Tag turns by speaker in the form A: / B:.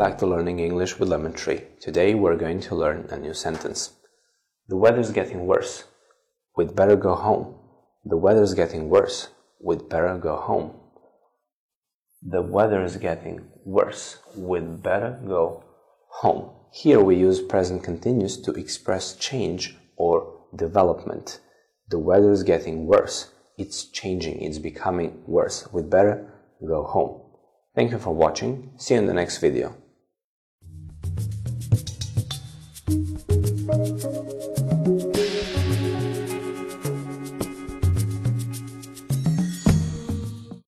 A: to Learning English with Lemon Tree. Today we're going to learn a new sentence. The weather's getting worse. We'd better go home. The weather's getting worse. We'd better go home. The weather is getting worse. We'd better go home. Here we use present continuous to express change or development. The weather is getting worse. It's changing. It's becoming worse. We'd better go home. Thank you for watching. See you in the next video. Thank you.